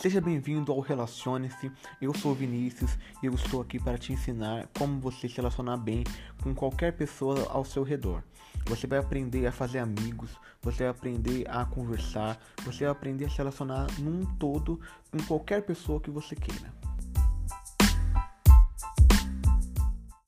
Seja bem-vindo ao Relacione-se. Eu sou Vinícius e eu estou aqui para te ensinar como você se relacionar bem com qualquer pessoa ao seu redor. Você vai aprender a fazer amigos, você vai aprender a conversar, você vai aprender a se relacionar num todo com qualquer pessoa que você queira.